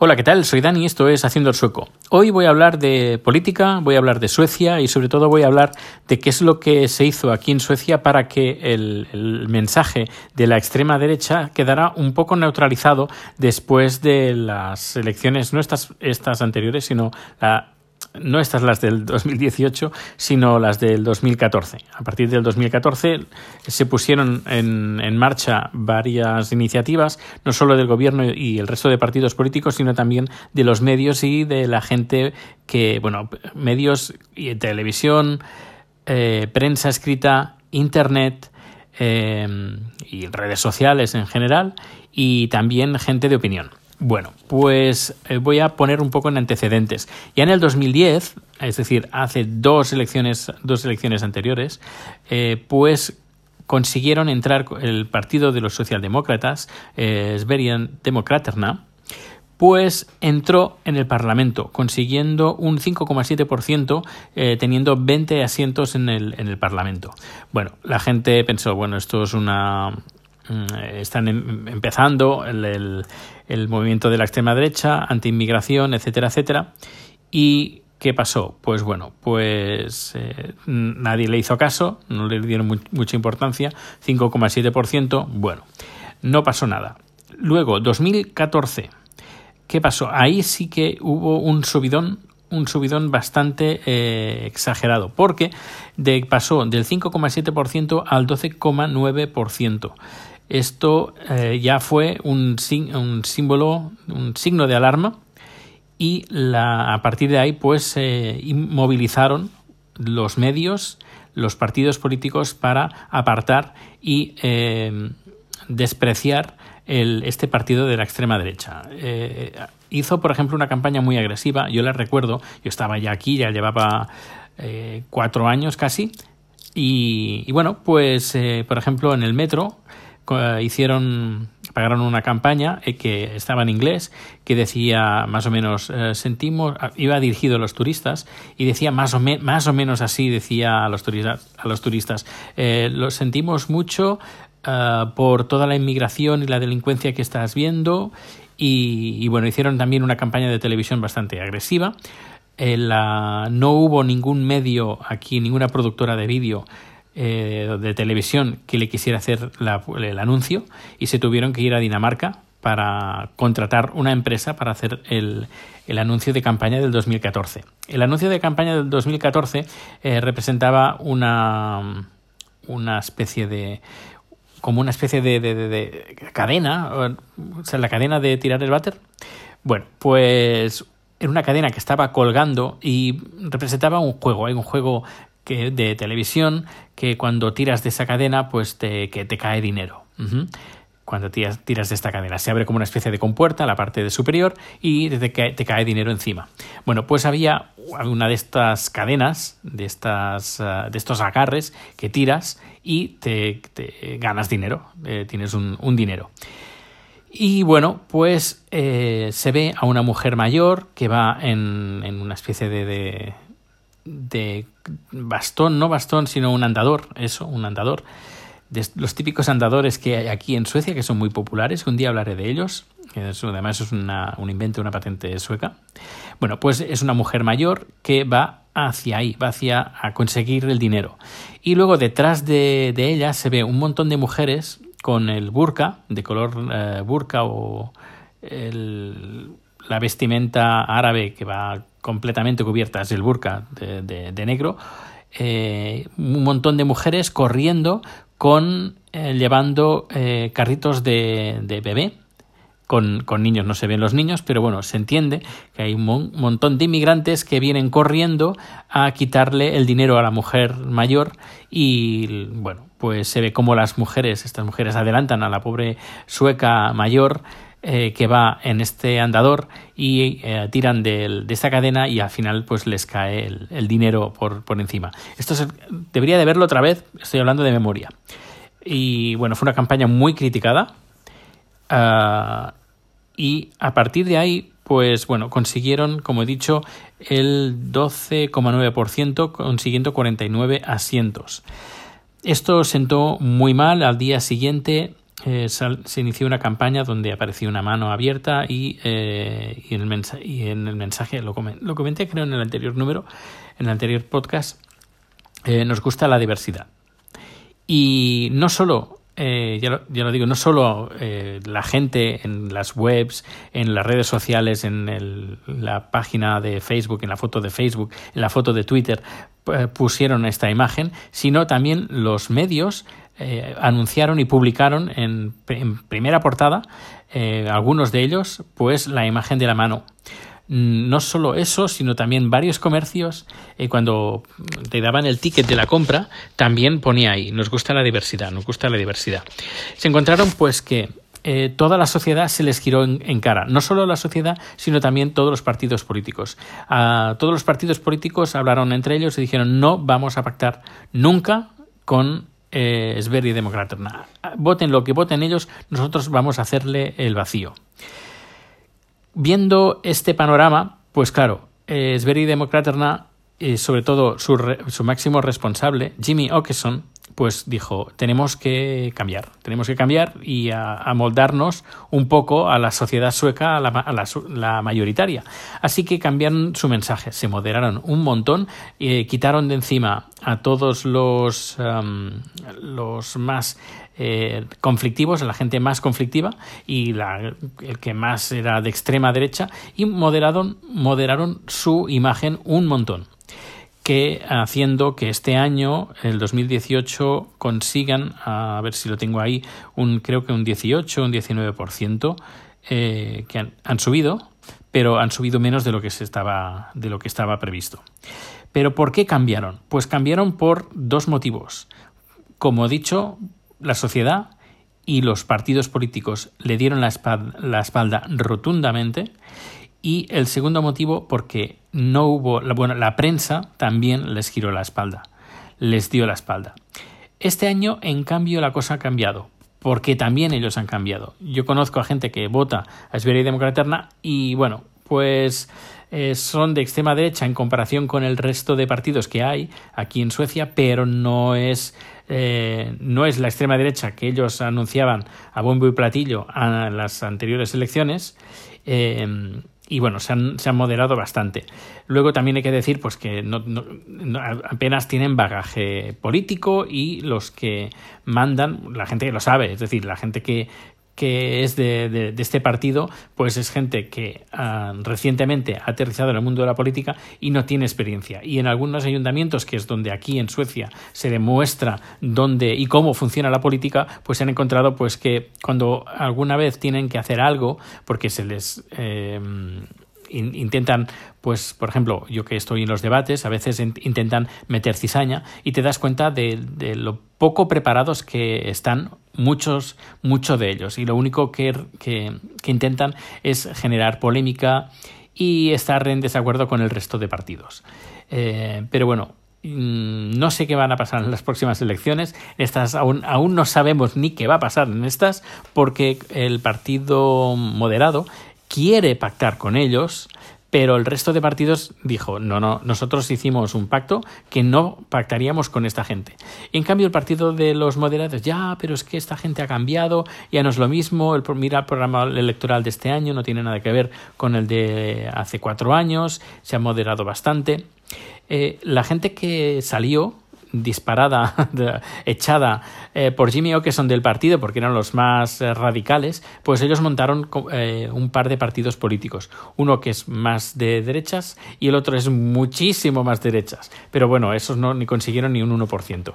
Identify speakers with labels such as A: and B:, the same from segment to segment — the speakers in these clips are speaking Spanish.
A: Hola, ¿qué tal? Soy Dani, esto es Haciendo el Sueco. Hoy voy a hablar de política, voy a hablar de Suecia y sobre todo voy a hablar de qué es lo que se hizo aquí en Suecia para que el, el mensaje de la extrema derecha quedara un poco neutralizado después de las elecciones, no estas, estas anteriores, sino la no estas las del 2018, sino las del 2014. A partir del 2014 se pusieron en, en, marcha varias iniciativas, no solo del gobierno y el resto de partidos políticos, sino también de los medios y de la gente que, bueno, medios y televisión, eh, prensa escrita, internet eh, y redes sociales en general, y también gente de opinión. Bueno, pues eh, voy a poner un poco en antecedentes. Ya en el 2010, es decir, hace dos elecciones, dos elecciones anteriores, eh, pues consiguieron entrar el partido de los socialdemócratas, eh, Sverian Demokraterna, pues entró en el Parlamento, consiguiendo un 5,7%, eh, teniendo 20 asientos en el, en el Parlamento. Bueno, la gente pensó, bueno, esto es una, están em, empezando el, el, movimiento de la extrema derecha, anti-inmigración, etcétera, etcétera. ¿Y qué pasó? Pues bueno, pues eh, nadie le hizo caso, no le dieron mucha importancia, 5,7%, bueno, no pasó nada. Luego, 2014, ¿qué pasó? Ahí sí que hubo un subidón un subidón bastante eh, exagerado, porque de, pasó del 5,7% al 12,9%. Esto eh, ya fue un, un, símbolo, un signo de alarma y la, a partir de ahí pues se eh, los medios, los partidos políticos para apartar y eh, despreciar el, este partido de la extrema derecha. Eh, hizo, por ejemplo, una campaña muy agresiva, yo la recuerdo, yo estaba ya aquí, ya llevaba eh, cuatro años casi, y, y bueno, pues, por ejemplo, en el metro hicieron pagaron una campaña eh, que estaba en inglés que decía más o menos eh, sentimos iba dirigido a los turistas y decía más o, me, más o menos así decía a los turistas a los turistas eh, lo sentimos mucho uh, por toda la inmigración y la delincuencia que estás viendo y, y bueno hicieron también una campaña de televisión bastante agresiva. La, no hubo ningún medio aquí ninguna productora de vídeo eh, de televisión que le quisiera hacer la, el anuncio y se tuvieron que ir a Dinamarca para contratar una empresa para hacer el, el, anuncio de campaña del 2014. El anuncio de campaña del 2014 eh, representaba una, una especie de como una especie de, de, de, de, cadena, o sea, la cadena de tirar el váter. Bueno, pues era una cadena que estaba colgando y representaba un juego, hay un juego de televisión que cuando tiras de esa cadena pues te, que te cae dinero. Cuando tiras, tiras de esta cadena se abre como una especie de compuerta la parte de superior y te cae, te cae dinero encima. Bueno, pues había una de estas cadenas, de, estas, uh, de estos agarres que tiras y te, ganas dinero, eh, tienes un, dinero. Y bueno, pues eh, se ve a una mujer mayor que va en, una especie de, de bastón, no bastón, sino un andador, eso, un andador. Los típicos andadores que hay aquí en Suecia, que son muy populares, un día hablaré de ellos. Además es una, un invento, una patente sueca. Bueno, pues es una mujer mayor que va hacia ahí, va hacia a conseguir el dinero. Y luego detrás de, de ella se ve un montón de mujeres con el burka, de color eh, burka o el, la vestimenta árabe que va completamente cubierta, es el burka de, de, de negro, eh, un montón de mujeres corriendo con eh, llevando eh, carritos de, de bebé. Con, con, niños no se ven los niños, pero bueno, se entiende que hay un mon montón de inmigrantes que vienen corriendo a quitarle el dinero a la mujer mayor y bueno, pues se ve como las mujeres, estas mujeres adelantan a la pobre sueca mayor eh, que va en este andador y eh, tiran de, esta cadena y al final pues les cae el, dinero por, encima. Esto se, debería de verlo otra vez, estoy hablando de memoria. Y bueno, fue una campaña muy criticada uh, y a partir de ahí pues bueno, consiguieron, como he dicho, el 12,9%, consiguiendo 49 asientos. Esto sentó muy mal al día siguiente eh, se inició una campaña donde aparecía una mano abierta y, eh, y, en, el y en, el mensaje, lo, lo, comenté creo en el anterior número, en el anterior podcast, eh, nos gusta la diversidad. Y no solo ya, lo, ya, lo, digo, no solo la gente en las webs, en las redes sociales, en el, la página de Facebook, en la foto de Facebook, en la foto de Twitter, pusieron esta imagen, sino también los medios eh, anunciaron y publicaron en, en primera portada, eh, algunos de ellos, pues la imagen de la mano. Mm, no solo eso, sino también varios comercios, eh, cuando te daban el ticket de la compra, también ponía ahí, nos gusta la diversidad, nos gusta la diversidad. Se encontraron pues que toda la sociedad se les giró en, cara. No solo la sociedad, sino también todos los partidos políticos. Todos los partidos políticos hablaron entre ellos y dijeron no vamos a pactar nunca con eh, Sverige Demokraterna. Voten lo que voten ellos, nosotros vamos a hacerle el vacío. Viendo este panorama, pues claro, eh, Sverige Demokraterna, y sobre todo su, su máximo responsable, Jimmy Åkesson, pues dijo, tenemos que cambiar, tenemos que cambiar y a, moldarnos un poco a la sociedad sueca, a, la, la, mayoritaria. Así que cambiaron su mensaje, se moderaron un montón, y quitaron de encima a todos los, los más eh, conflictivos, a la gente más conflictiva y la, el que más era de extrema derecha y moderaron, moderaron su imagen un montón que haciendo que este año, el 2018, consigan, a ver si lo tengo ahí, un creo que un 18, un 19%, eh, que han, subido, pero han subido menos de lo que se estaba, de lo que estaba previsto. Pero ¿por qué cambiaron? Pues cambiaron por dos motivos. Como he dicho, la sociedad y los partidos políticos le dieron la espalda rotundamente y el segundo motivo porque no hubo, bueno, la prensa también les giró la espalda, les dio la espalda. Este año, en cambio, la cosa ha cambiado, porque también ellos han cambiado. Yo conozco a gente que vota a Sverige Democraterna y, bueno, pues eh, son de extrema derecha en comparación con el resto de partidos que hay aquí en Suecia, pero no es, eh, no es la extrema derecha que ellos anunciaban a bombo y platillo a las anteriores elecciones. Eh, y bueno, se han, se han, moderado bastante. Luego también hay que decir pues que no, no, apenas tienen bagaje político y los que mandan, la gente que lo sabe, es decir, la gente que, que es de, este partido, pues es gente que uh, recientemente ha aterrizado en el mundo de la política y no tiene experiencia. Y en algunos ayuntamientos, que es donde aquí en Suecia se demuestra dónde y cómo funciona la política, pues se han encontrado pues que cuando alguna vez tienen que hacer algo, porque se les eh, intentan, pues, por ejemplo, yo que estoy en los debates, a veces intentan meter cizaña y te das cuenta de lo poco preparados que están muchos, muchos de ellos. Y lo único que, que, que intentan es generar polémica y estar en desacuerdo con el resto de partidos. Eh, pero bueno, mm, no sé qué van a pasar en las próximas elecciones. Estas aún, aún no sabemos ni qué va a pasar en estas, porque el partido moderado quiere pactar con ellos, pero el resto de partidos dijo, no, no, nosotros hicimos un pacto que no pactaríamos con esta gente. En cambio el partido de los moderados, ya, pero es que esta gente ha cambiado, ya no es lo mismo, el, mira el programa electoral de este año, no tiene nada que ver con el de hace cuatro años, se ha moderado bastante. Eh, la gente que salió disparada, echada eh, por Jimmy O'Keefe del partido, porque eran los más eh, radicales, pues ellos montaron eh, un par de partidos políticos. Uno que es más de derechas y el otro es muchísimo más derechas. Pero bueno, esos no ni consiguieron ni un 1%.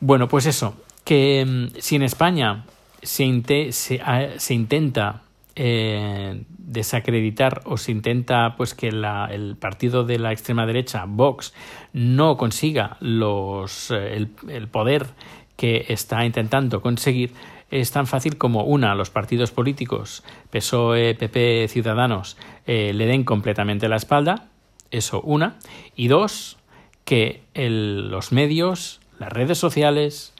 A: Bueno, pues eso, que mm, si en España se, se, se intenta eh, desacreditar o se intenta pues que la, el partido de la extrema derecha Vox no consiga los eh, el, poder que está intentando conseguir es tan fácil como una los partidos políticos PSOE PP Ciudadanos eh, le den completamente la espalda eso una y dos que el, los medios las redes sociales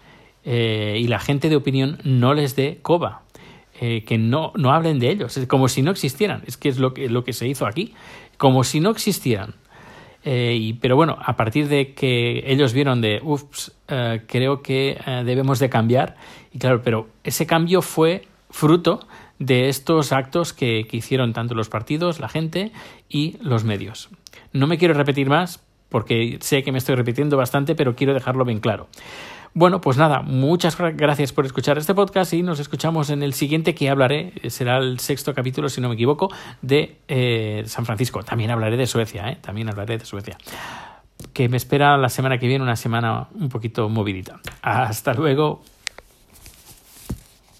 A: y la gente de opinión no les dé coba eh, que no, no hablen de ellos, como si no existieran, es que es lo que, lo que se hizo aquí, como si no existieran. y, pero bueno, a partir de que ellos vieron de, ups, creo que debemos de cambiar, y claro, pero ese cambio fue fruto de estos actos que, que hicieron tanto los partidos, la gente y los medios. No me quiero repetir más porque sé que me estoy repitiendo bastante, pero quiero dejarlo bien claro. Bueno, pues nada, muchas gracias por escuchar este podcast y nos escuchamos en el siguiente que hablaré, será el sexto capítulo, si no me equivoco, de eh, San Francisco. También hablaré de Suecia, ¿eh? también hablaré de Suecia. Que me espera la semana que viene una semana un poquito movidita. Hasta luego.